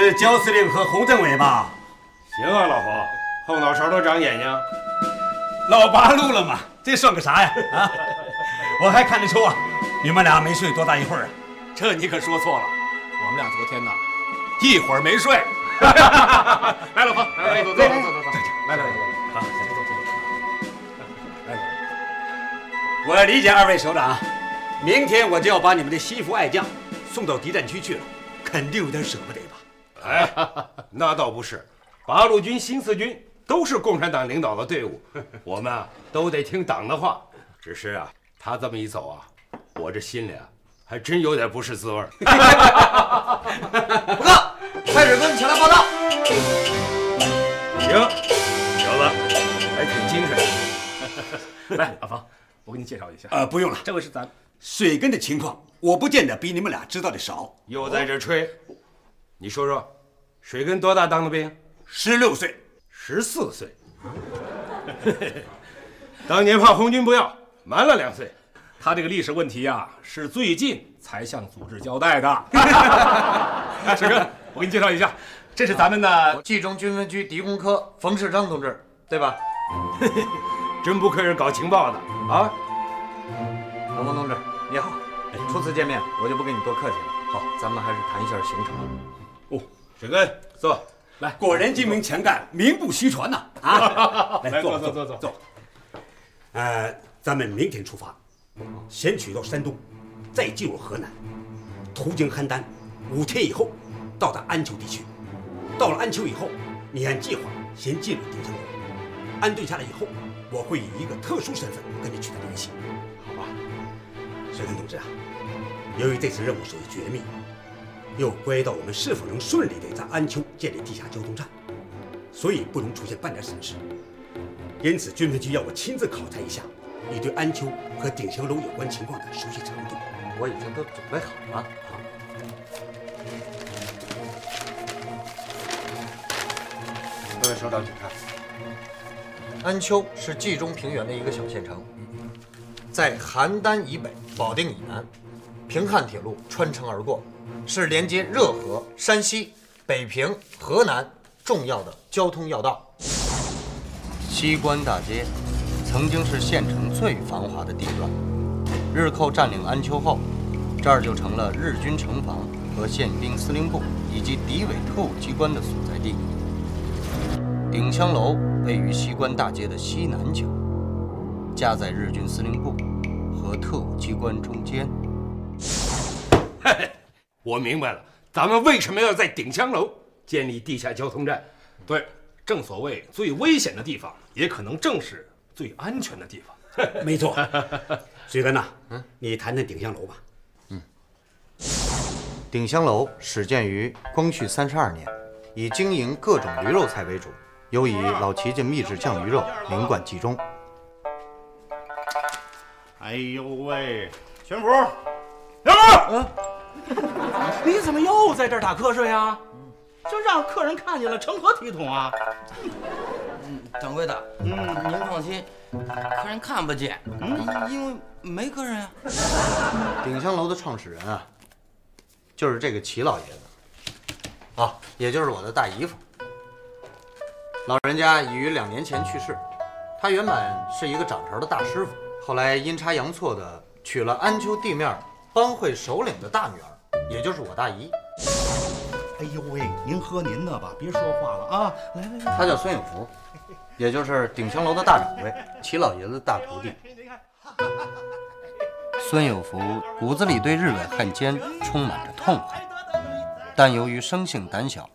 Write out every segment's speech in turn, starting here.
是焦司令和洪政委吧？行啊，老黄，后脑勺都长眼睛。老八路了嘛，这算个啥呀？啊，我还看得出啊，你们俩没睡多大一会儿啊。这你可说错了，我们俩昨天呐，一会儿没睡。来，老婆，来来，坐坐坐来来来，好，坐坐坐坐。来来，我理解二位首长，明天我就要把你们的心腹爱将送到敌占区去了，肯定有点舍不得吧？哎，那倒不是，八路军、新四军都是共产党领导的队伍，我们啊都得听党的话。只是啊，他这么一走啊，我这心里啊还真有点不是滋味。报告，蔡指挥前来报道。行，小子还挺精神。来，阿芳，我给你介绍一下。呃，不用了，这位是咱水根的情况，我不见得比你们俩知道的少。又在这吹，你说说，水根多大当的兵？十六岁，十四岁。当年怕红军不要，瞒了两岁。他这个历史问题啊，是最近才向组织交代的。水根，我给你介绍一下，这是咱们的冀中军分区敌工科冯世章同志，对吧？真不愧是搞情报的啊！老冯同志，你好。初次见面，我就不跟你多客气了。好，咱们还是谈一下行程。哦，水根，坐。来，果然精明强干，名不虚传呐！啊，来坐坐坐坐坐。呃，咱们明天出发，先取到山东，再进入河南，途经邯郸，五天以后到达安丘地区。到了安丘以后，你按计划先进入丁香楼，安顿下来以后，我会以一个特殊身份跟你取得联系，好吧？水根同志啊，由于这次任务属于绝密，又关系到我们是否能顺利的在安丘建立地下交通站，所以不容出现半点损失。因此，军分局要我亲自考察一下你对安丘和鼎香楼有关情况的熟悉程度。我已经都准备好了。各位首长，请看。安丘是冀中平原的一个小县城，在邯郸以北、保定以南，平汉铁路穿城而过，是连接热河、山西、北平、河南重要的交通要道。西关大街曾经是县城最繁华的地段，日寇占领安丘后，这儿就成了日军城防和宪兵司令部以及敌伪特务机关的所在地。鼎香楼位于西关大街的西南角，夹在日军司令部和特务机关中间。嘿嘿，我明白了，咱们为什么要在鼎香楼建立地下交通站？对，正所谓最危险的地方，也可能正是最安全的地方。没错，水根呐，嗯，你谈谈鼎香楼吧。嗯鼎香楼始建于光绪三十二年，以经营各种驴肉菜为主，尤以老齐家秘制酱鱼肉名冠其中。哎呦喂，全福，全福，你怎么又在这儿打瞌睡啊？这让客人看见了，成何体统啊？掌柜的，嗯，您放心，客人看不见，嗯，因为没客人啊。鼎香楼的创始人啊，就是这个齐老爷子，啊，也就是我的大姨夫。老人家已于两年前去世，他原本是一个掌勺的大师傅，后来阴差阳错的娶了安丘地面帮会首领的大女儿，也就是我大姨。哎呦喂，您喝您的吧，别说话了啊！来来来，他叫孙有福，也就是鼎香楼的大掌柜，齐老爷子的大徒弟。孙有福骨子里对日本汉奸充满着痛恨，但由于生性胆小，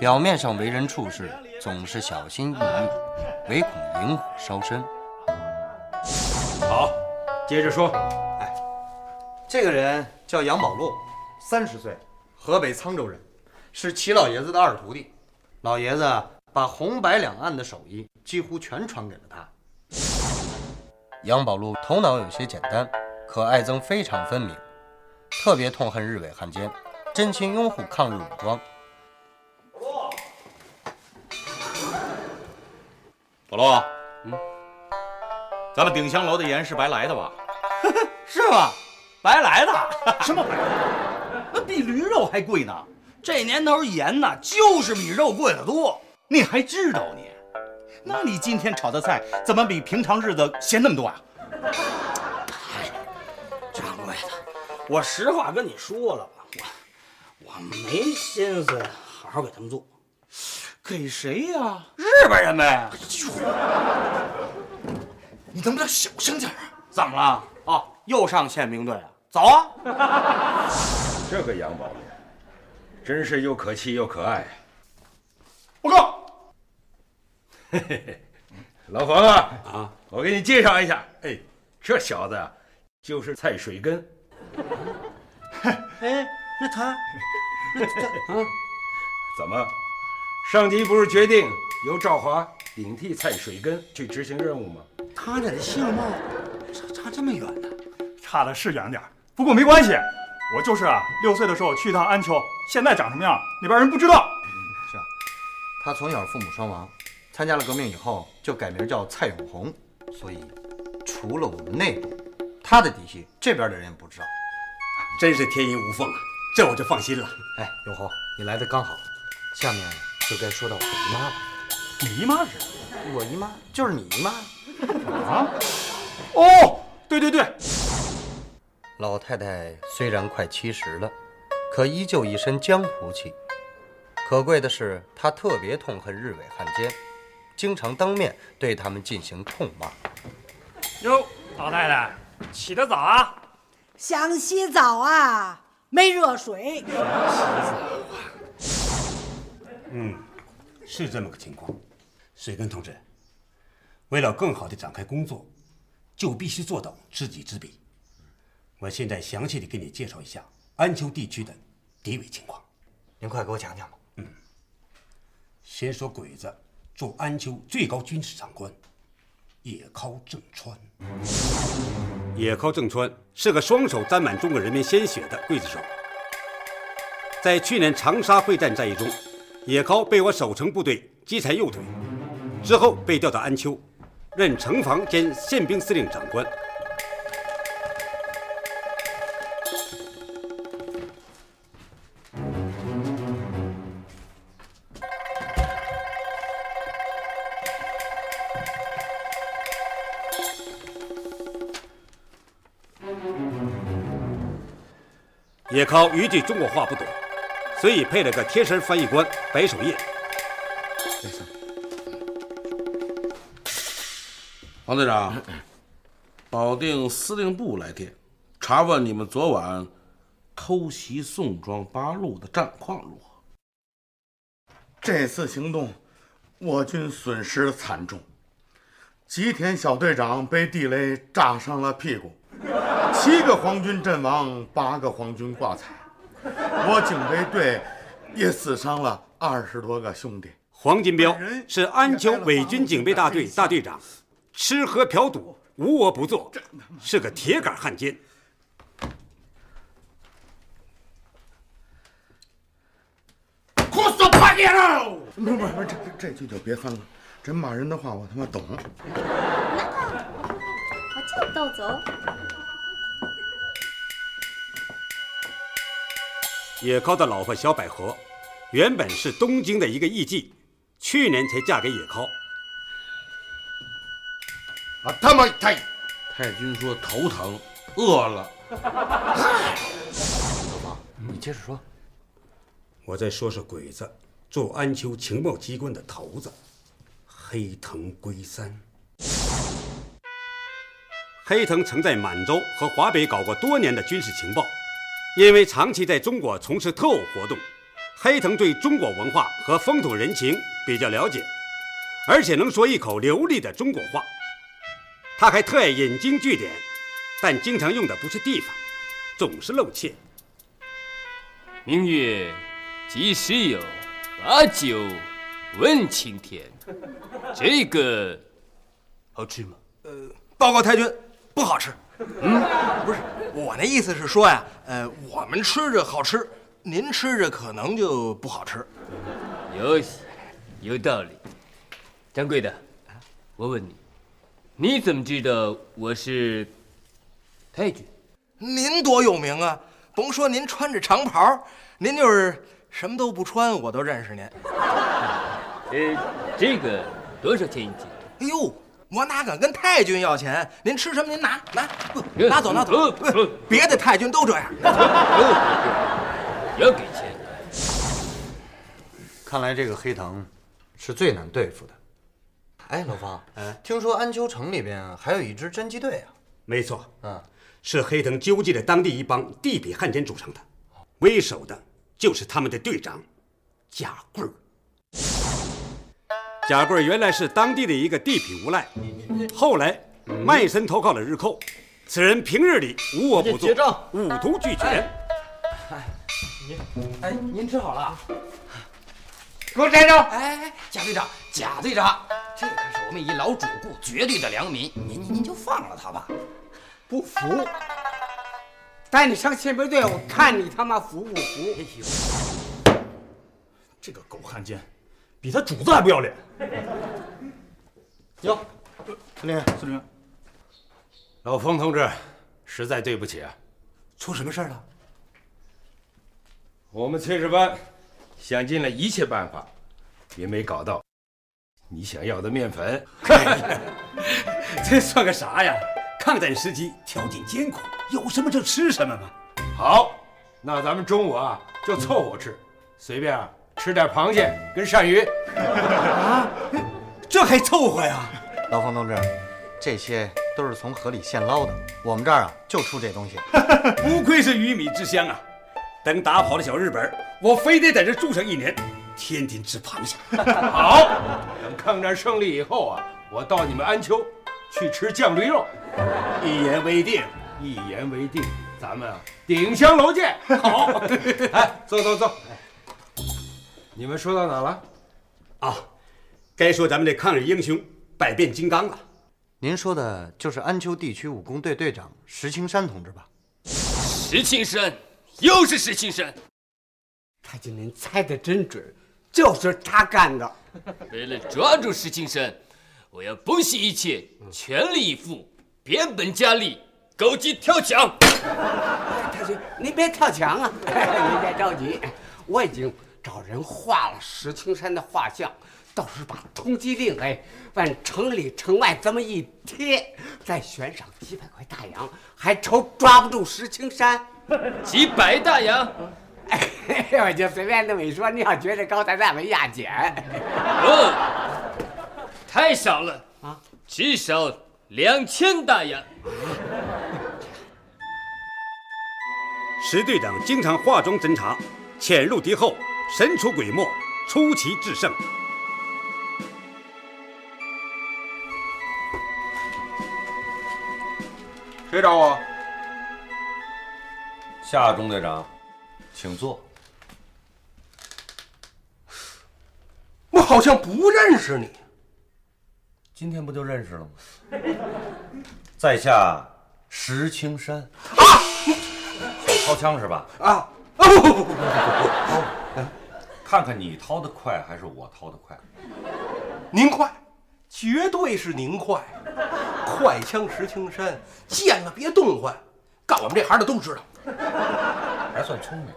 表面上为人处事总是小心翼翼，唯恐引火烧身。好，接着说。哎，这个人叫杨宝路，三十岁，河北沧州人，是齐老爷子的二徒弟。老爷子把红白两岸的手艺几乎全传给了他。杨宝禄头脑有些简单，可爱憎非常分明，特别痛恨日伪汉奸，真心拥护抗日武装。保罗，嗯，咱们鼎香楼的盐是白来的吧？是吗？白来的？什么白来的？那比驴肉还贵呢！这年头盐呐，就是比肉贵得多。你还知道你？那你今天炒的菜怎么比平常日子咸那么多呀？掌柜的，我实话跟你说了吧，我我没心思好好给他们做。给谁呀？日本人呗。你能不能小声点啊？怎么了？哦，又上宪兵队啊？走啊！这个杨宝莲，真是又可气又可爱。报告，嘿嘿嘿，老冯啊啊，我给你介绍一下，哎，这小子啊，就是蔡水根。哎，那他，那他啊？怎么？上级不是决定由赵华顶替蔡水根去执行任务吗？他俩的相貌差差这么远呢？差的是远点不过没关系，我就是啊，六岁的时候去一趟安丘，现在长什么样，那边人不知道。是啊，他从小父母双亡，参加了革命以后就改名叫蔡永红，所以除了我们内部，他的底细这边的人也不知道。真是天衣无缝啊，这我就放心了。哎，永红，你来的刚好，下面就该说到我姨妈了。你姨妈是？我姨妈就是你姨妈。啊？哦，对对对。老太太虽然快七十了，可依旧一身江湖气。可贵的是，她特别痛恨日伪汉奸，经常当面对他们进行痛骂。哟，老太太，起得早啊？想洗澡啊？没热水。洗澡啊？嗯，是这么个情况。水根同志，为了更好的展开工作，就必须做到知己知彼。我现在详细的给你介绍一下安丘地区的敌伪情况。您快给我讲讲吧。嗯，先说鬼子驻安丘最高军事长官野尻正川。野尻正川是个双手沾满中国人民鲜血的刽子手。在去年长沙会战战役中，野尻被我守城部队击残右腿，之后被调到安丘，任城防兼宪兵司令长官。野尻一句中国话不懂，所以配了个贴身翻译官白守业。王队长，保定司令部来电，查问你们昨晚偷袭宋庄八路的战况如何？这次行动，我军损失惨重，吉田小队长被地雷炸伤了屁股。七个皇军阵亡，八个皇军挂彩，我警备队也死伤了二十多个兄弟。黄金彪是安丘伪军警备大队大队长，吃喝嫖赌无恶不作，是个铁杆汉奸。哭死怕你了！不不不，这这句就别翻了，真骂人的话我他妈懂。我请豆走。野尻的老婆小百合，原本是东京的一个艺妓，去年才嫁给野尻。啊他妈太！太君说头疼，饿了。老方，你接着说。我再说说鬼子驻安丘情报机关的头子黑藤龟三。黑藤曾在满洲和华北搞过多年的军事情报。因为长期在中国从事特务活动，黑藤对中国文化和风土人情比较了解，而且能说一口流利的中国话。他还特爱引经据典，但经常用的不是地方，总是露怯。明月几时有？把酒问青天。这个好吃吗？呃，报告太君，不好吃。嗯，不是，我那意思是说呀，呃，我们吃着好吃，您吃着可能就不好吃。有有道理。掌柜的，我问你，你怎么知道我是太君？您多有名啊！甭说您穿着长袍，您就是什么都不穿，我都认识您。呃，这个多少钱一斤？哎呦，我哪敢跟太君要钱？您吃什么您拿拿，拿走拿走。别的太君都这样。要给钱。看来这个黑藤是最难对付的。哎，老方，听说安丘城里边还有一支侦缉队啊？没错，嗯，是黑藤纠集的当地一帮地痞汉奸组成的，为首的就是他们的队长贾贵儿。贾贵原来是当地的一个地痞无赖，后来卖身投靠了日寇。此人平日里无恶不作，五毒俱全。哎，您哎，您吃好了啊？给我站着！哎哎，贾队长，贾队长，这可是我们一老主顾，绝对的良民，您您您就放了他吧。不服，带你上宪兵队，我看你他妈服不服？这个狗汉奸，比他主子还不要脸。哟，司令员，司令员，老冯同志，实在对不起啊，出什么事儿了？我们炊事班想尽了一切办法，也没搞到你想要的面粉。这算个啥呀？抗战时期条件艰苦，有什么就吃什么嘛。好，那咱们中午啊就凑合吃，随便啊吃点螃蟹跟鳝鱼。啊，这还凑合呀？老冯同志，这些都是从河里现捞的，我们这儿啊就出这东西。不愧是鱼米之乡啊！等打跑了小日本，我非得在这住上一年，天天吃螃蟹。好，等抗战胜利以后啊，我到你们安丘去吃酱驴肉。一言为定，一言为定，咱们啊鼎香楼见。好，哎，坐坐坐。你们说到哪了？啊，该说咱们的抗日英雄百变金刚了。您说的就是安丘地区武工队队长石青山同志吧？石青山，又是石青山。太君，您猜的真准，就是他干的。为了抓住石青山，我要不惜一切，全力以赴，变本加厉，狗急跳墙。太君，您别跳墙啊！您别着急，我已经找人画了石青山的画像，到时候把通缉令哎往城里城外这么一贴，再悬赏几百块大洋，还愁抓不住石青山？几百大洋？哎，我就随便那么一说，你要觉得高，咱再没压减。哦，太少了啊，至少两千大洋。石队长经常化妆侦查，潜入敌后，神出鬼没，出奇制胜。谁找我？夏中队长，请坐。我好像不认识你。今天不就认识了吗？在下石青山。啊！想掏枪是吧？啊！啊不不不不不不！看看你掏的快还是我掏的快？您快，绝对是您快。快枪石青山，见了别动换。干我们这行的都知道。还算聪明。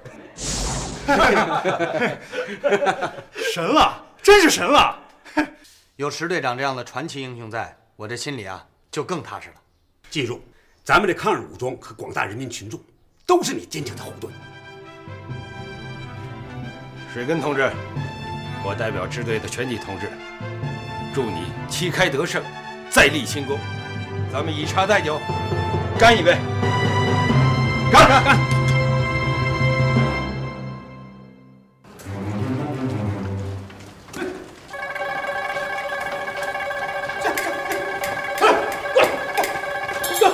神了，真是神了！有石队长这样的传奇英雄在，我这心里啊就更踏实了。记住，咱们这抗日武装和广大人民群众都是你坚强的后盾。水根同志，我代表支队的全体同志，祝你旗开得胜，再立新功。咱们以茶代酒，干一杯！干干干！师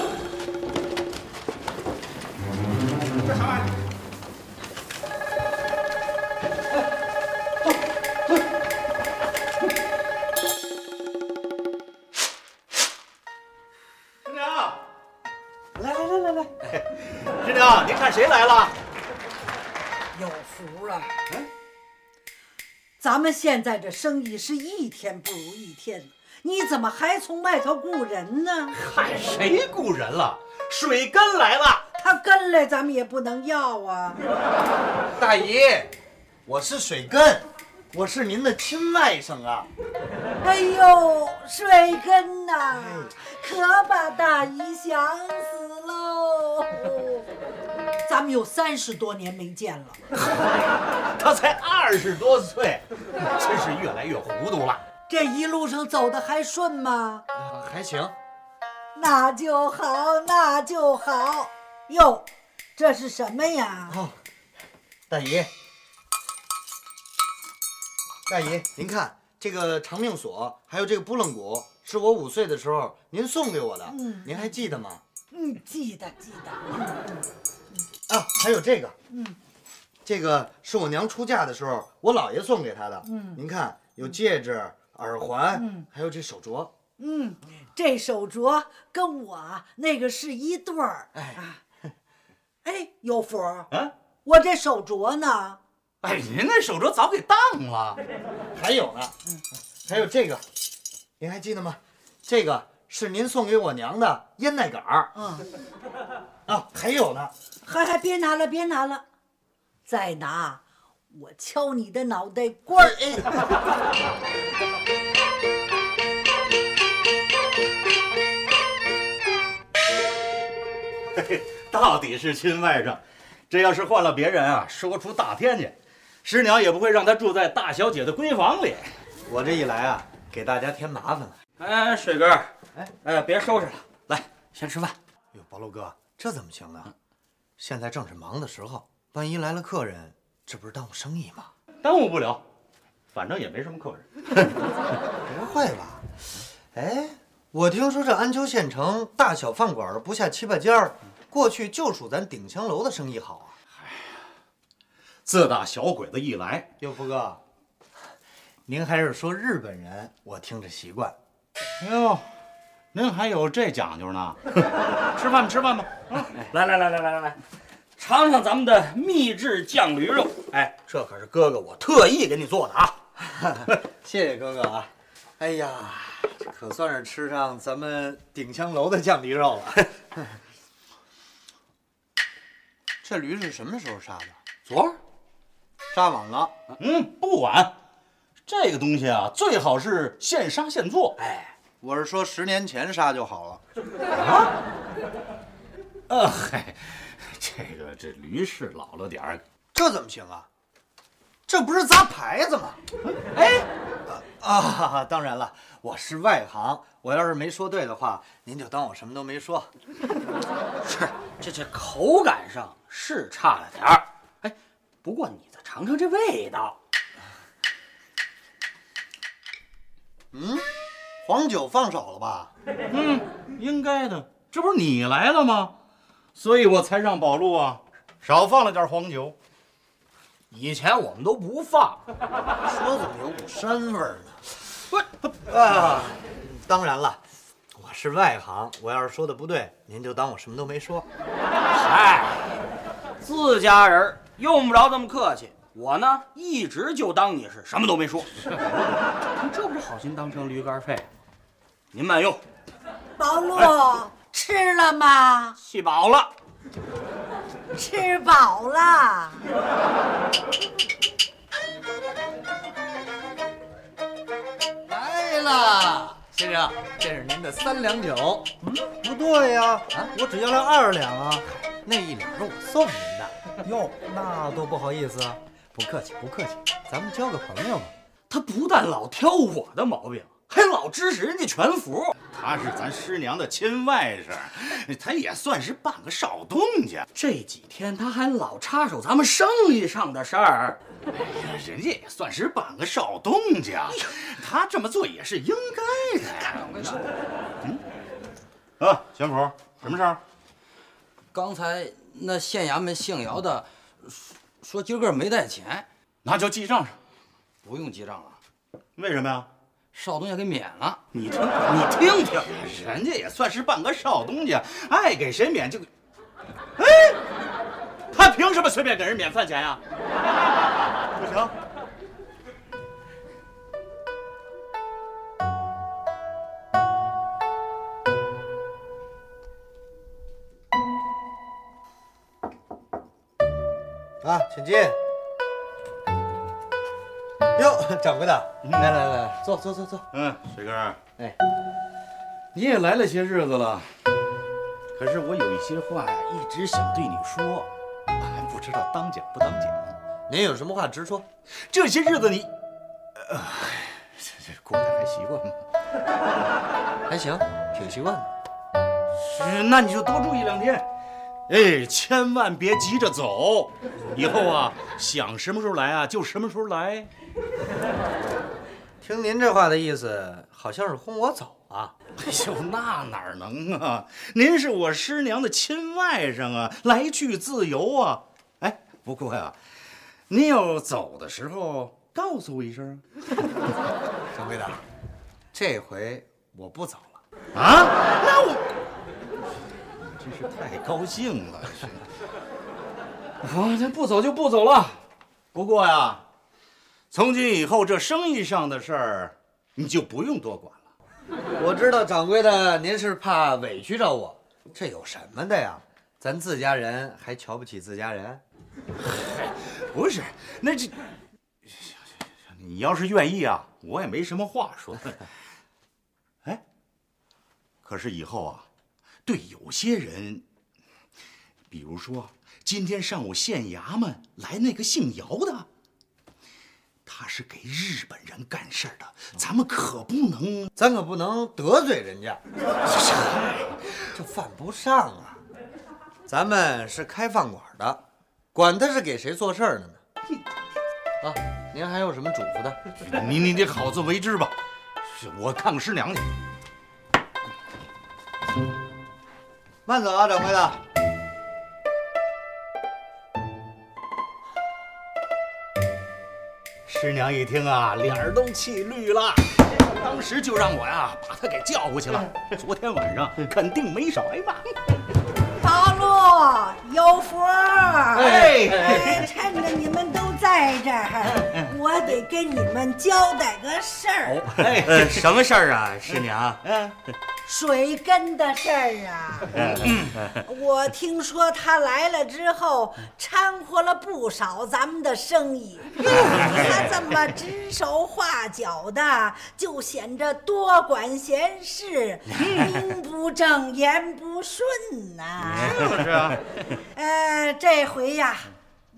谁来了？有福了。咱们现在这生意是一天不如一天，你怎么还从外头雇人呢？嗨，谁雇人了？水根来了。他跟来咱们也不能要啊。大姨，我是水根，我是您的亲外甥啊。哎呦，水根呐，可把大姨想！咱们有三十多年没见了。他才二十多岁，真是越来越糊涂了。这一路上走的还顺吗？还行。那就好，那就好。哟，这是什么呀？哦，大姨，大姨，您看这个长命锁，还有这个拨浪鼓，是我五岁的时候您送给我的，嗯您还记得吗？嗯，记得记得。啊，还有这个，嗯这个是我娘出嫁的时候我姥爷送给她的。嗯您看有戒指、耳环，嗯还有这手镯。嗯，这手镯跟我啊那个是一对儿。哎啊，哎，有福儿，啊，我这手镯呢？哎，您那手镯早给当了。还有呢，还有这个，您还记得吗？这个是您送给我娘的烟袋杆儿。嗯，啊，还有呢，还还别拿了，别拿了，再拿我敲你的脑袋瓜儿！到底是亲外甥，这要是换了别人啊，说出大天去，师娘也不会让他住在大小姐的闺房里。我这一来啊，给大家添麻烦了。哎，水哥，哎哎，别收拾了，来，先吃饭。哟，宝路哥，这怎么行呢？现在正是忙的时候，万一来了客人，这不是耽误生意吗？耽误不了，反正也没什么客人。不会吧？哎，我听说这安丘县城大小饭馆不下七八家，过去就属咱顶香楼的生意好啊。哎呀自打小鬼子一来，哟，福哥，您还是说日本人，我听着习惯。哟，您还有这讲究呢？吃饭吧，吃饭吧。啊，来来来来来来来，尝尝咱们的秘制酱驴肉。哎，这可是哥哥我特意给你做的啊！谢谢哥哥啊！哎呀，这可算是吃上咱们鼎香楼的酱驴肉了。这驴是什么时候杀的？昨儿杀晚了。嗯，不晚。这个东西啊，最好是现杀现做。哎，我是说十年前杀就好了。啊？呃，嗨，这个这驴是老了点儿，这怎么行啊？这不是砸牌子吗？哎，啊，当然了，我是外行，我要是没说对的话，您就当我什么都没说。是这这口感上是差了点儿，哎，不过你再尝尝这味道。嗯，黄酒放少了吧？嗯，应该的，这不是你来了吗？所以我才让宝路啊少放了点黄酒。以前我们都不放，说怎么有股膻味儿呢？不啊，当然了，我是外行，我要是说的不对，您就当我什么都没说。嗨，自家人用不着这么客气。我呢，一直就当你是什么都没说。你这不是好心当成驴肝肺？您慢用。宝路吃了吗？气饱了。吃饱了。来了，先生，这是您的三两酒。嗯，不对呀，啊，我只要了二两啊，那一两是我送您的。哟，那多不好意思啊，不客气，不客气，咱们交个朋友嘛。他不但老挑我的毛病，还老支持人家全福。他是咱师娘的亲外甥，他也算是半个少东家。这几天他还老插手咱们生意上的事儿，人家也算是半个少东家，他这么做也是应该的呀。嗯，啊，全福，什么事儿？刚才那县衙门姓姚的说说今儿个没带钱，那就记账上。不用记账了，为什么呀？少东家给免了。你听，你听听，人家也算是半个少东家，爱给谁免就给。哎，他凭什么随便给人免饭钱呀？不行。啊，请进。掌柜的，来来来，坐坐坐坐。嗯，水哥，哎，你也来了些日子了，可是我有一些话呀，一直想对你说，哎不知道当讲不当讲。您有什么话直说。这些日子你，呃，这这过得还习惯吗？还行，挺习惯的。是，那你就多住一两天。哎，千万别急着走，以后啊，想什么时候来啊，就什么时候来。听您这话的意思，好像是轰我走啊。哎呦，那哪能啊？您是我师娘的亲外甥啊，来去自由啊。哎，不过呀、您要走的时候告诉我一声掌柜的，这回我不走了。啊。那我真是太高兴了。好，那不走就不走了。不过呀，从今以后这生意上的事儿，你就不用多管了。我知道掌柜的您是怕委屈着我，这有什么的呀？咱自家人还瞧不起自家人？不是，那这，你要是愿意啊，我也没什么话说。哎，可是以后啊，对有些人，比如说今天上午县衙门来那个姓姚的，他是给日本人干事儿的，咱们可不能，咱可不能得罪人家，这犯不上啊。咱们是开饭馆的，管他是给谁做事儿的呢。啊，您还有什么嘱咐的？你你得好自为之吧。是我看看师娘去。慢走啊，掌柜的。师娘一听啊，脸儿都气绿了，当时就让我呀把他给叫过去了。昨天晚上肯定没少。挨骂。八路有福，哎。哎趁着你们都在这儿，我得跟你们交代个事儿，哎，呃，什么事儿啊，师娘？嗯，水根的事儿啊。我听说他来了之后，掺和了不少咱们的生意。他这么指手画脚的，就显着多管闲事，名不正言不顺呐、就 是啊。呃，这回呀，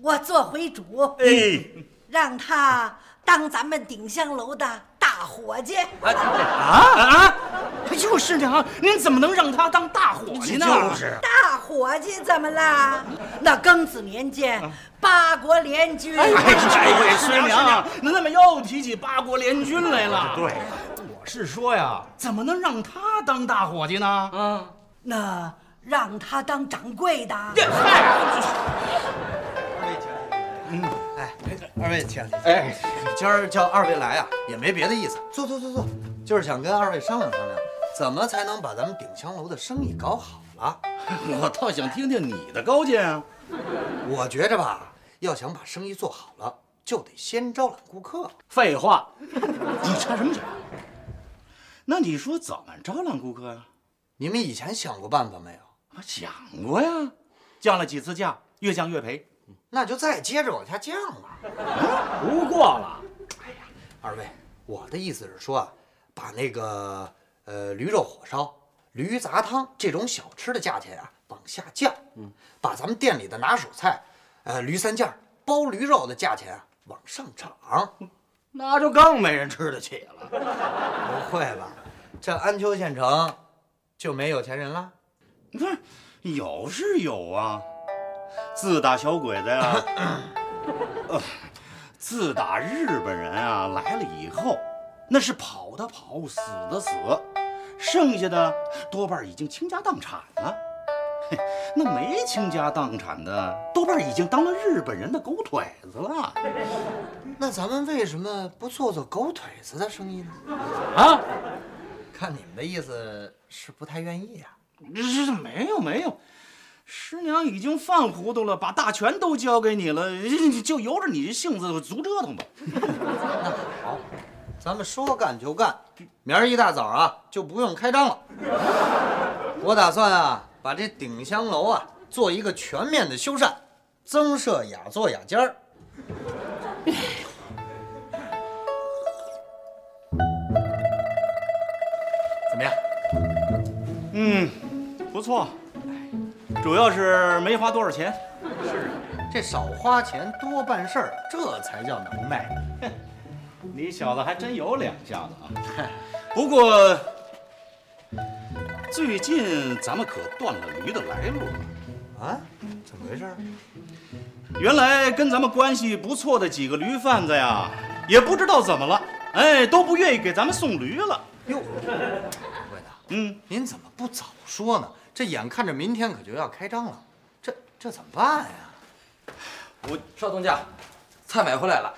我做回主，哎，让他当咱们鼎香楼的大伙计。啊啊！哎呦，师娘，您怎么能让他当大伙计呢？就是大伙计怎么了？那庚子年间，八国联军。哎，这位师娘，您怎么又提起八国联军来了？对，我是说呀，怎么能让他当大伙计呢？嗯，那让他当掌柜的。嗯，哎，二位请。哎，今儿叫二位来啊，也没别的意思。坐坐坐坐，就是想跟二位商量商量，怎么才能把咱们鼎香楼的生意搞好了。我倒想听听你的高见啊。我觉着吧，要想把生意做好了，就得先招揽顾客。废话，你插什么嘴？那你说怎么招揽顾客呀？你们以前想过办法没有？我想过呀，降了几次价，越降越赔。那就再接着往下降了。不过了，哎呀，二位，我的意思是说啊，把那个呃驴肉火烧、驴杂汤这种小吃的价钱啊往下降，嗯，把咱们店里的拿手菜，呃驴三件、包驴肉的价钱啊往上涨，那就更没人吃得起了。不会吧？这安丘县城就没有钱人了？你看，有是有啊。自打小鬼子呀，呃，自打日本人啊来了以后，那是跑的跑，死的死，剩下的多半已经倾家荡产了。嘿，那没倾家荡产的，多半已经当了日本人的狗腿子了。那咱们为什么不做做狗腿子的生意呢？啊？看你们的意思是不太愿意呀、这这没有没有。师娘已经犯糊涂了把大权都交给你了 就由着你这性子就足折腾吧。那 好咱们说干就干明儿一大早啊就不用开张了。我打算啊把这顶香楼啊做一个全面的修缮增设雅座雅间 怎么样？嗯不错。主要是没花多少钱。是啊，这少花钱多办事儿，这才叫能耐。你小子还真有两下子啊！不过最近咱们可断了驴的来路了啊？怎么回事？原来跟咱们关系不错的几个驴贩子呀，也不知道怎么了，哎，都不愿意给咱们送驴了。哟，掌柜的，嗯，您怎么不早说呢？这眼看着明天可就要开张了，这这怎么办呀？我少东家，菜买回来了，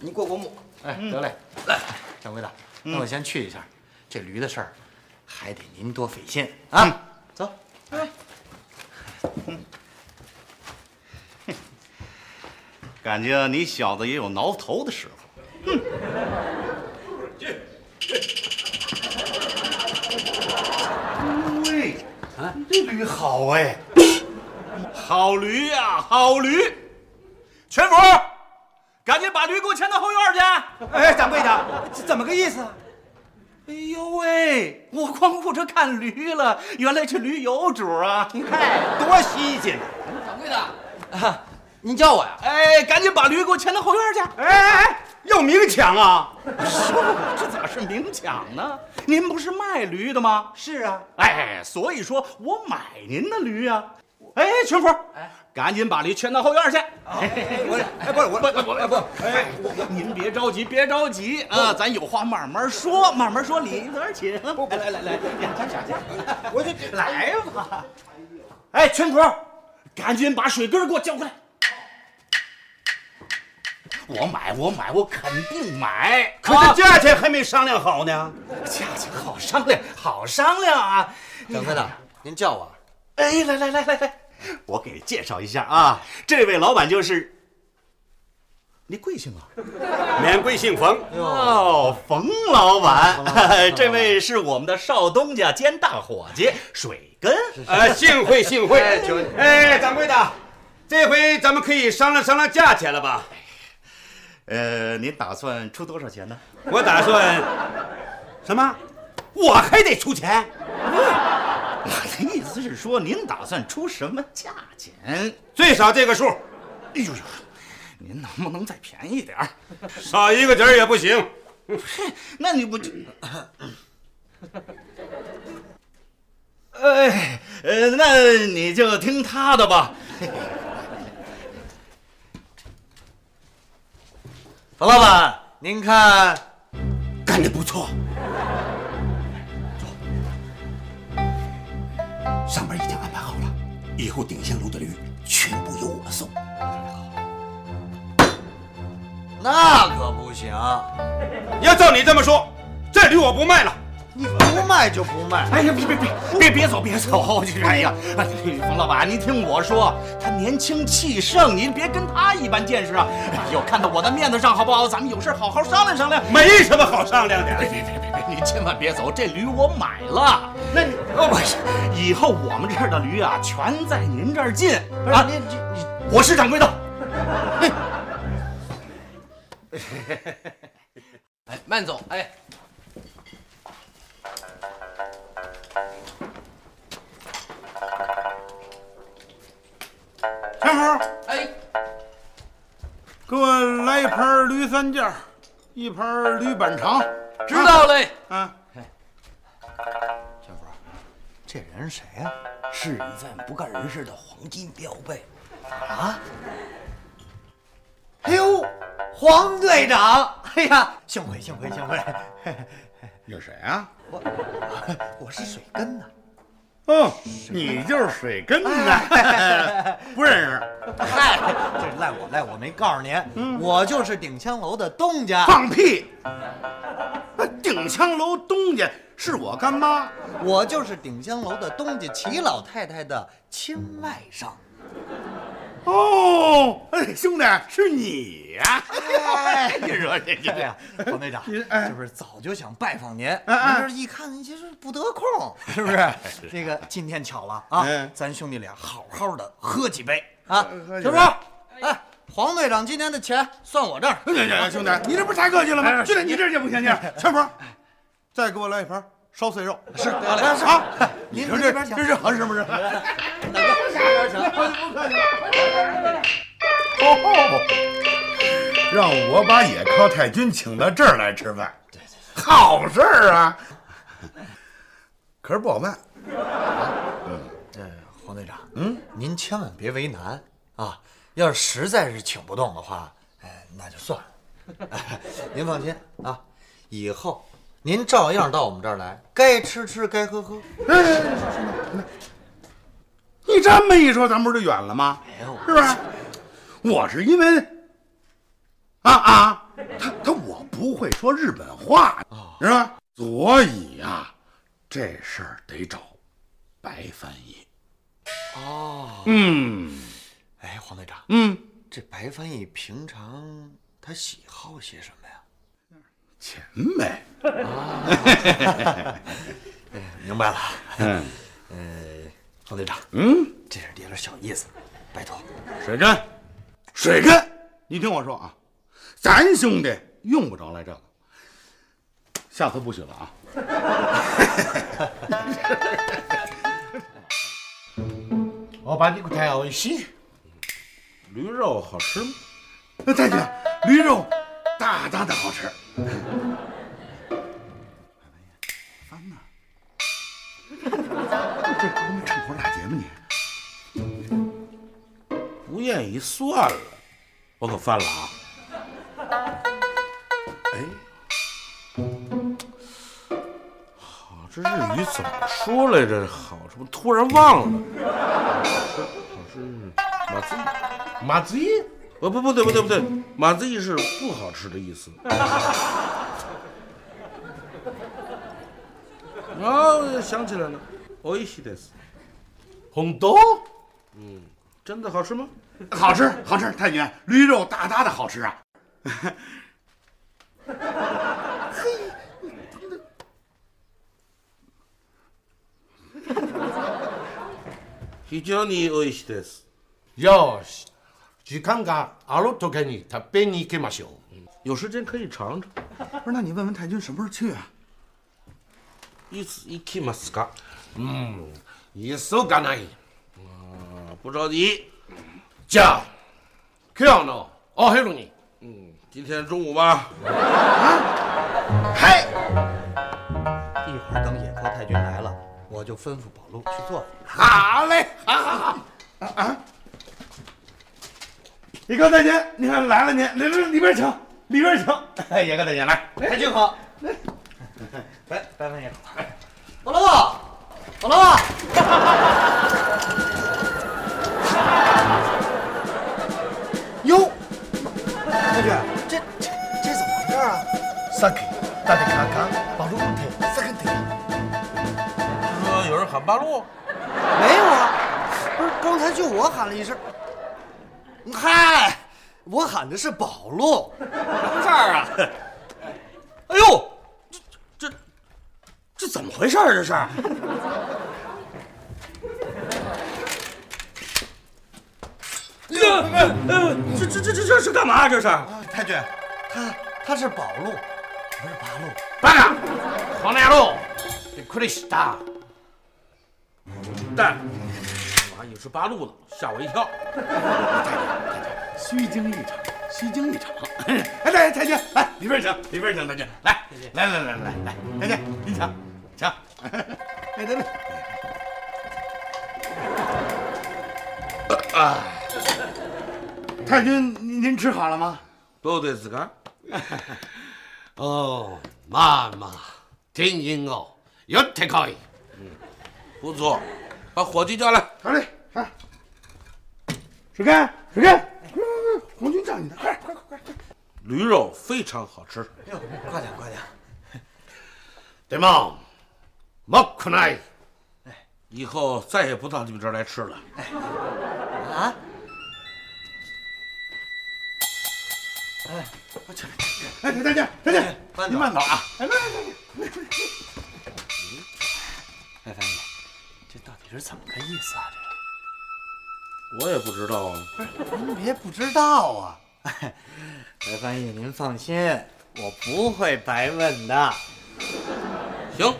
您过过目。哎，得嘞，来，掌柜的，那我先去一下。这驴的事儿，还得您多费心啊。走。哎。感觉你小子也有挠头的时候。哼。喂，啊，这驴好哎，好驴呀，好驴！全福。赶紧把驴给我牵到后院去！哎，掌柜的，怎么个意思？哎呦喂，我光顾着看驴了，原来这驴有主啊！你看多新鲜！掌柜的，啊，您叫我呀？哎，赶紧把驴给我牵到后院去！哎哎哎，要明抢啊！这怎么是明抢呢？您不是卖驴的吗？是啊。哎，所以说我买您的驴啊！哎，全福，哎。赶紧把驴牵到后院去！我哎，不是我，不不不，哎，您别着急，别着急啊，咱有话慢慢说，慢慢说，里边请。来来来来，两家小家，我就来吧。哎，全福，赶紧把水根给我叫过来。我买，我买，我肯定买。可是价钱还没商量好呢。价钱好商量，好商量啊！掌柜的，您叫我。哎，来来来来来。我给介绍一下啊，这位老板就是，你贵姓啊？免贵姓冯哦，冯老板，这位是我们的少东家兼大伙计水根。呃，幸会幸会。哎，掌柜的，这回咱们可以商量商量价钱了吧？呃，您打算出多少钱呢？我打算什么？我还得出钱？我的意思是说，您打算出什么价钱？最少这个数。哎呦呦，您能不能再便宜点儿？少一个点儿也不行。那你不就 哎，呃，那你就听他的吧。冯老板，您看，干得不错。上面已经安排好了，以后鼎香楼的驴全部由我送。那可不行，要照你这么说，这驴我不卖了。你不卖就不卖。哎呀，别别别别别走别走！哎呀，冯老板，您听我说，他年轻气盛，您别跟他一般见识啊！哎呦，看到我的面子上好不好？咱们有事好好商量商量。没什么好商量的。别别别别您！千万别走，这驴我买了。那你哦不是，以后我们这儿的驴啊，全在您这儿进啊！你你我是掌柜的。哎，慢走！哎。陈福，哎，给我来一盘驴三件，一盘驴板肠。知道嘞。啊。小福，这人谁呀？是一份不干人事的黄金标配。啊？哎呦，黄队长！哎呀，幸会幸会幸会。你是谁啊？我我是水根呐。哦，你就是水根呐，不认识。嗨，这赖我赖我没告诉您，我就是顶香楼的东家。放屁！顶香楼东家是我干妈，我就是顶香楼的东家齐老太太的亲外甥。哦，哎，兄弟，是你呀！哎 你说这这呀，黄队长，就是早就想拜访您。您这一看，您就是不得空，是不是？这个今天巧了啊，咱兄弟俩好好的喝几杯啊，是不是？哎，黄队长今天的钱算我这儿。兄弟，你这不是太客气了吗？兄弟，你这就不行，你全福，再给我来一盘烧碎肉。是，来来是啊！您说这这边请这是合适不是？大哥，下边请。不客气。哦，让我把野靠太君请到这儿来吃饭，好事儿啊！可是不好办。呃，黄队长，嗯，您千万别为难啊！要是实在是请不动的话，哎，那就算了。哎 您放心啊，以后您照样到我们这儿来，该吃吃，该喝喝。哎，你这么一说，咱不是就远了吗？是不是？我是因为啊啊，他他我不会说日本话，是吧？所以呀、这事儿得找白翻译。哦，嗯，哎，黄队长，嗯，这白翻译平常他喜好些什么呀？钱呗。哎明白了。嗯，呃，黄队长，嗯，这是点点小意思，拜托。水根，水根，你听我说啊，咱兄弟用不着来这个，下次不许了啊。我把你个太好西，驴肉好吃吗？那再见，驴肉大大的好吃。翻呢？这给我们趁火打劫吗你？不愿意算了，我可翻了啊！哎，好，这日语怎么说来着？好什么？突然忘了。好是马子，马子意？不不不对不对不对，马子意是不好吃的意思。哦，想起来了，おいしいです。红豆？嗯，真的好吃吗？好吃，好吃，太君，驴肉大大的好吃啊！非常に美味しいです。よし、 時間がある時に食べに行きましょう。有时间可以尝尝。不是，那你问问太君什么时候去啊？いつ行きますか？うん、急がない。啊，不着急。じゃあ、今日のお昼に。嗯，今天中午吧。嗨，一会儿等野寇太君来了，我就吩咐宝路去做饭。好嘞，好好好。啊啊！ 野高太君，你看来了您，来来里边请，里边请。哎，野高太君来，太君好。来，拜拜野寇。宝路，宝路。哟，太君，这这这怎么回事啊？さっき誰かがバルーンで叫んで说有人喊八路，没有啊，不是，刚才就我喊了一声。 嗨，我喊的是宝路，什么事儿啊？哎呦，这这这怎么回事啊？这是？这这这这这是干嘛？这是？太君，他他是宝路，不是八路。バカこの野郎びっくりした。蛋，我还以为是八路呢， 吓我一跳。虚惊一场，虚惊一场。哎，来，太君，来里边请，里边请，太君，来，来来来来来，太君，您请，请。哎，来来。啊，太君，您您吃好了吗？どうですか？哦，まあまあ、天人を寄ってこい。不错，把伙计叫来。好嘞，啊。 水干，水干，快快快，红军叫你呢，快快快快！驴肉非常好吃。哎呦，快点快点！でも、もくない。以后再也不到你们这儿来吃了。啊？哎，我去，哎，太君，太君，您慢走啊！哎，来来来来。白翻译，这到底是怎么个意思啊？ 我也不知道啊。不是您别不知道啊！白翻译，您放心，我不会白问的。行，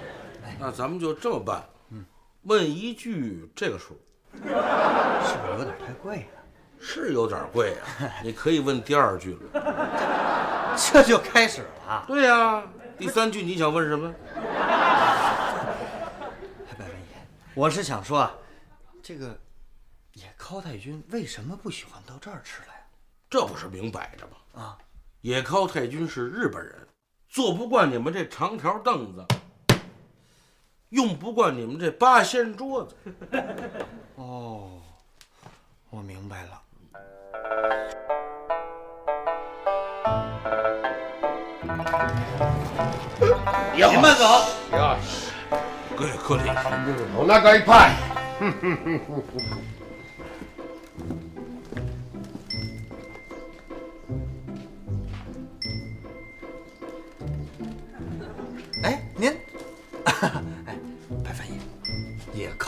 那咱们就这么办，嗯问一句这个数，是不是有点太贵了？是有点贵啊。你可以问第二句了。这就开始了。对呀、第三句你想问什么？我是想说啊，这个野尻太君为什么不喜欢到这儿吃来？这不是明摆着吗？啊，野尻太君是日本人，坐不惯你们这长条凳子，用不惯你们这八仙桌子。哦，我明白了。您慢走。呀，各位客礼。お腹いっぱい。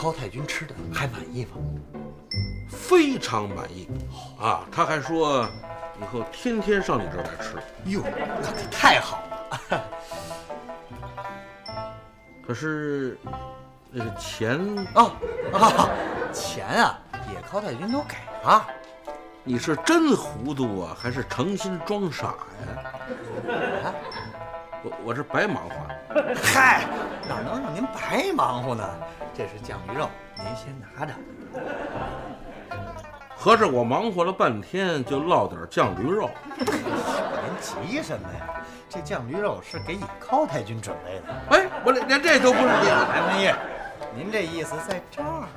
野尻太君吃的还满意吗？非常满意啊！他还说以后天天上你这儿来吃。哟，那可太好了。可是那个钱啊啊，钱啊，也高太君都给了。你是真糊涂啊，还是诚心装傻呀？啊，我我这白忙活。嗨，哪能让您白忙活呢？这是酱鱼肉，您先拿着。合着我忙活了半天，就落点酱驴肉。您急什么呀？这酱驴肉是给野尻太君准备的。哎，我连连这都不是。白翻译，您这意思在这儿？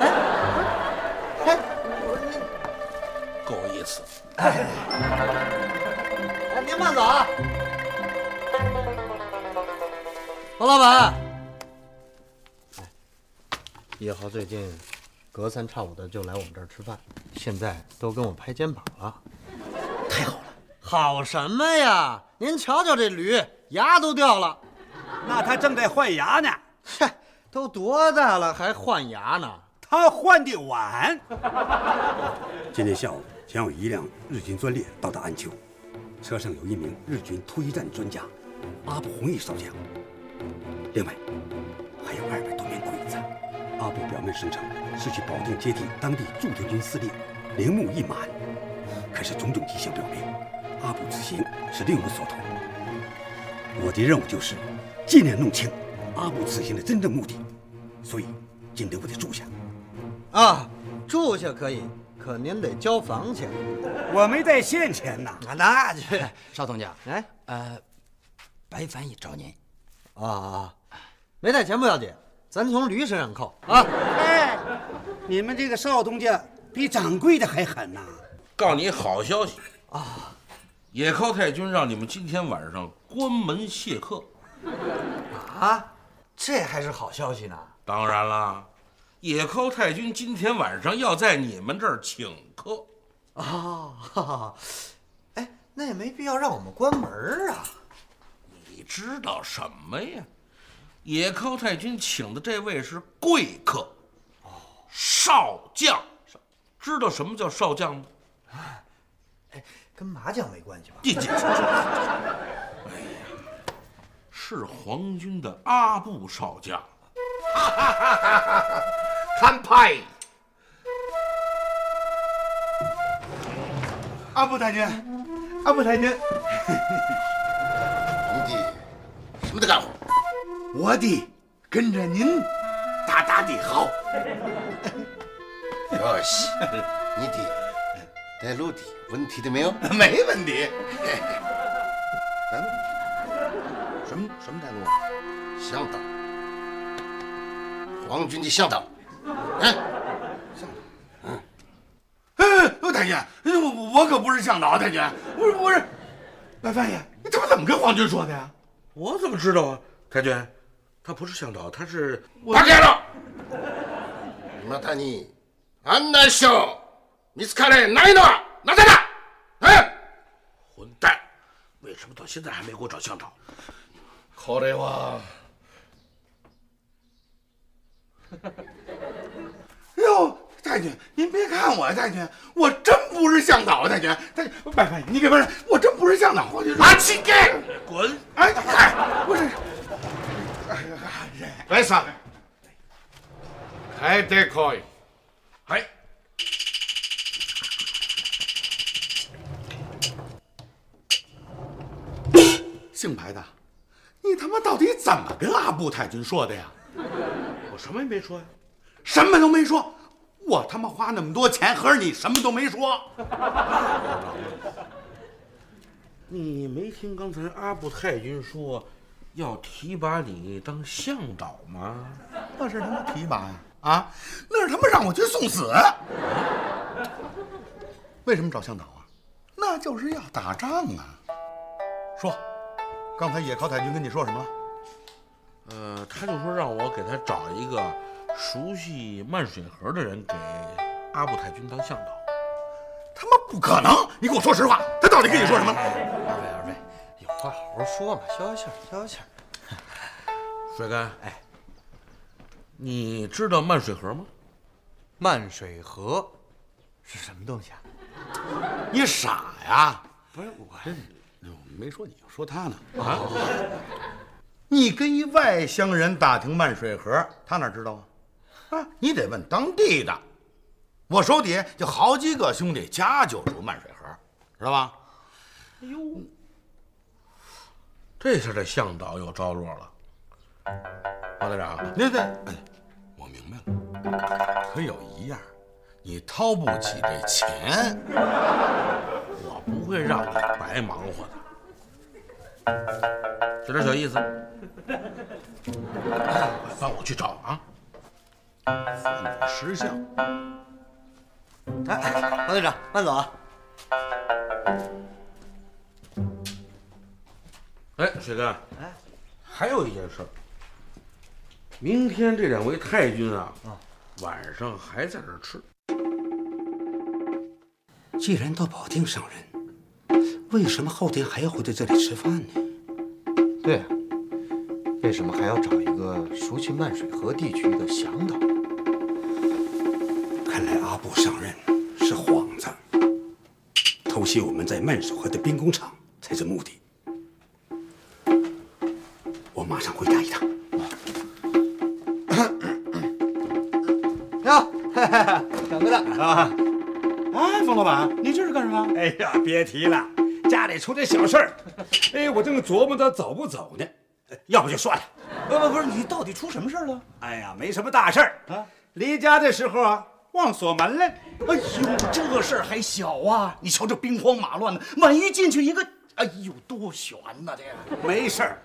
哎，哎，够意思。哎，哎，您慢走啊！老板，叶豪最近隔三差五的就来我们这儿吃饭，现在都跟我拍肩膀了。太好了！好什么呀？您瞧瞧这驴，牙都掉了。那他正在换牙呢。切，都多大了还换牙呢？他换的晚。今天下午将有一辆日军专列到达安丘，车上有一名日军突击战专家阿布红一少将，另外还有二百多名鬼子。阿布表面声称是去保定接替当地驻屯军司令，铃木一满。可是种种迹象表明，阿布此行是另有所图。我的任务就是尽量弄清阿布此行的真正目的，所以今天我得住下。啊，住下可以，可您得交房钱。我没带现钱呐。那去少东家，哎，呃，白凡也找您。啊啊，没带钱不要紧，咱从驴身上扣啊。哎，你们这个少东家比掌柜的还狠呐！告诉你好消息啊，野尻太君让你们今天晚上关门谢客。啊，这还是好消息呢。当然啦，野尻太君今天晚上要在你们这儿请客。啊，哈哈，哎，那也没必要让我们关门啊。你知道什么呀？野尻太君请的这位是贵客，哦，少将。知道什么叫少将吗？哎，跟麻将没关系吧？这这这，哎呀，是皇军的阿布少将。哈哈哈哈哈哈！乾杯！阿布太君，阿布太君，什么的干活？我的跟着您，大大的好。哟西，你的带路的问题的没有？没问题。带路？什么什么带路？向导，皇军的向导。哎，向导。嗯。哎，太君，我我可不是向导，太君，不是不是。白翻译，你他妈怎么跟皇军说的呀？我怎么知道啊，太君？他不是向导，他是。打开了。那他你。案内所見つかれないのはなぜだ？哎，混蛋！为什么到现在还没给我找向导？これは。 哟，太君，您别看我呀，太君，我真不是向导，太君，太君，拜拜，你给不是，我真不是向导，我就阿七给滚！哎嗨，不是，来上，开得可以。嗨，姓白的，你他妈到底怎么跟阿布太君说的呀？我什么也没说呀，什么都没说。我他妈花那么多钱，合着你什么都没说？你没听刚才阿布太君说要提拔你当向导吗？那是他妈提拔呀！啊，那是他妈让我去送死。为什么找向导啊？那就是要打仗啊！说，刚才野尻太君跟你说什么了？呃，他就说让我给他找一个熟悉漫水河的人给阿布太君当向导。他妈不可能！你给我说实话，他到底跟你说什么了？二位二位，有话好好说嘛，消消气儿，消消气儿。帅哥，哎，你知道漫水河吗？漫水河是什么东西啊？你傻呀？不是我这，我没说你，说他呢。啊！你跟一外乡人打听漫水河，他哪知道啊？啊，你得问当地的。我手底下就好几个兄弟，家就住漫水河，知道吧？哎呦，这下这向导有着落了。王队长，您这，哎，我明白了。可有一样，你掏不起这钱，我不会让你白忙活的。有点小意思。帮我去找啊！算我识相。哎，王队长，慢走啊！哎，水哥，哎，还有一件事儿，明天这两位太君啊，晚上还在这儿吃。既然到保定上任，为什么后天还要回到这里吃饭呢？对啊，为什么还要找一个熟悉漫水河地区的向导？看来阿布上任是幌子，偷袭我们在漫水河的兵工厂才是目的。我马上回家一趟。哟，掌柜的啊！哎，冯老板，你这是干什么？哎呀，别提了，家里出点小事儿，哎，我正琢磨着走不走呢，要不就算了。不不不是，你到底出什么事儿了？哎呀，没什么大事儿啊。离家的时候啊，忘锁门了。哎呦，这事儿还小啊！你瞧这兵荒马乱的，万一进去一个，哎呦，多悬呐！这个没事儿，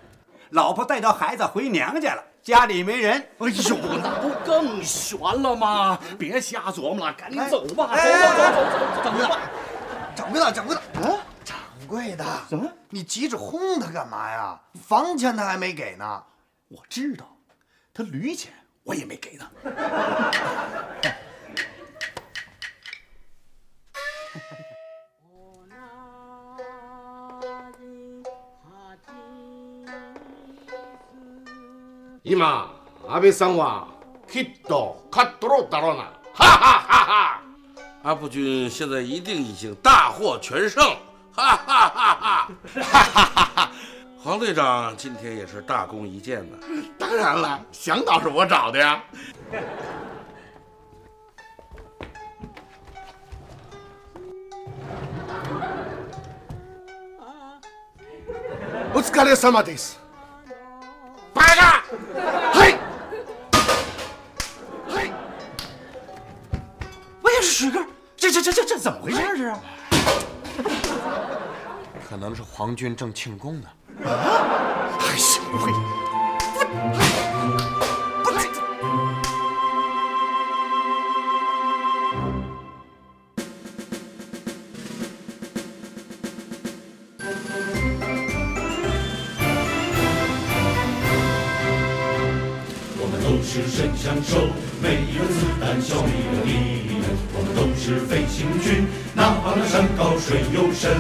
老婆带着孩子回娘家了，家里没人。哎呦，那不更悬了吗？别瞎琢磨了，赶紧走吧！哎走走走走走，掌柜的，掌柜的，掌柜的，啊，掌柜的，怎么？你急着轰他干嘛呀？房钱他还没给呢。我知道，他驴钱我也没给呢。今安倍さんはきっと勝っとろうだろうな。哈哈哈哈！阿布军现在一定已经大获全胜，哈哈哈哈！哈哈哈哈！黄队长今天也是大功一件呢。当然了，向导是我找的呀。お疲れ様です。 白が，嘿，嘿，我也是水哥，这这这这这怎么回事？这是？可能是皇军正庆功呢。啊！还行会？是神枪手，每一个子弹消灭了敌人。我们都是飞行军，哪怕那山高水又深，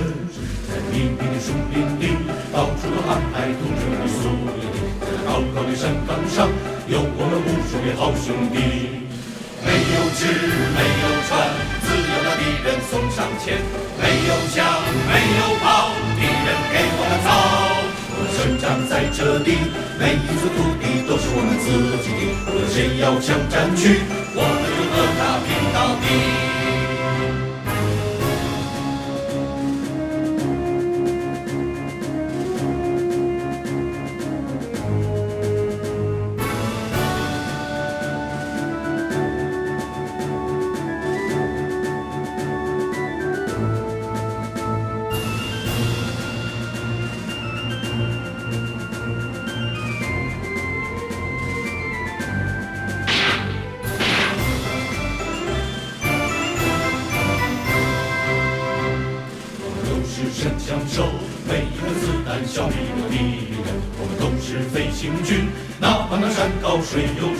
在密密的树林里，到处都安排同志们的宿营地。在高高的山岗上，有我们无数的好兄弟。没有纸，没有船，只有那敌人送上前。没有枪，没有炮，敌人给我们造。我们生长在这里每一寸土地都是我们自己的无论谁要强占去我们就和他拼到底？When you